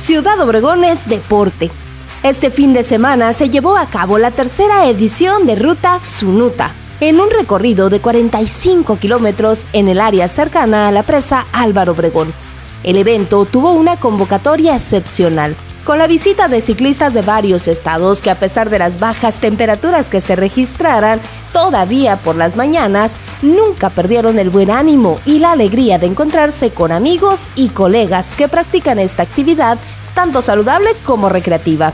Ciudad Obregón es deporte. Este fin de semana se llevó a cabo la tercera edición de Ruta Sunuta, en un recorrido de 45 kilómetros en el área cercana a la presa Álvaro Obregón. El evento tuvo una convocatoria excepcional, con la visita de ciclistas de varios estados que a pesar de las bajas temperaturas que se registraran todavía por las mañanas, nunca perdieron el buen ánimo y la alegría de encontrarse con amigos y colegas que practican esta actividad tanto saludable como recreativa.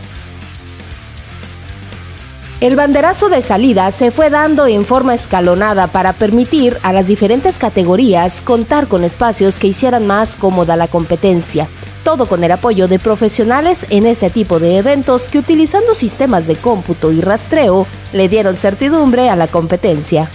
El banderazo de salida se fue dando en forma escalonada para permitir a las diferentes categorías contar con espacios que hicieran más cómoda la competencia todo con el apoyo de profesionales en ese tipo de eventos que utilizando sistemas de cómputo y rastreo le dieron certidumbre a la competencia.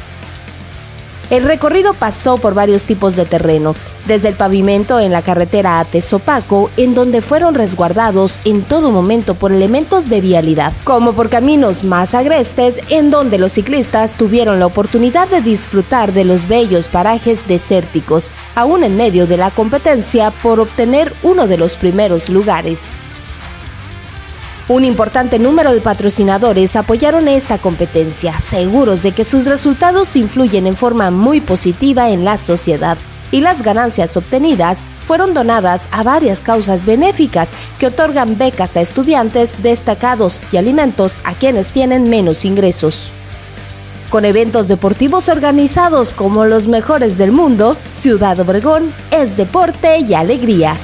El recorrido pasó por varios tipos de terreno, desde el pavimento en la carretera a Tezopaco, en donde fueron resguardados en todo momento por elementos de vialidad, como por caminos más agrestes, en donde los ciclistas tuvieron la oportunidad de disfrutar de los bellos parajes desérticos, aún en medio de la competencia por obtener uno de los primeros lugares. Un importante número de patrocinadores apoyaron esta competencia, seguros de que sus resultados influyen en forma muy positiva en la sociedad y las ganancias obtenidas fueron donadas a varias causas benéficas que otorgan becas a estudiantes destacados y alimentos a quienes tienen menos ingresos. Con eventos deportivos organizados como los mejores del mundo, Ciudad Obregón es deporte y alegría.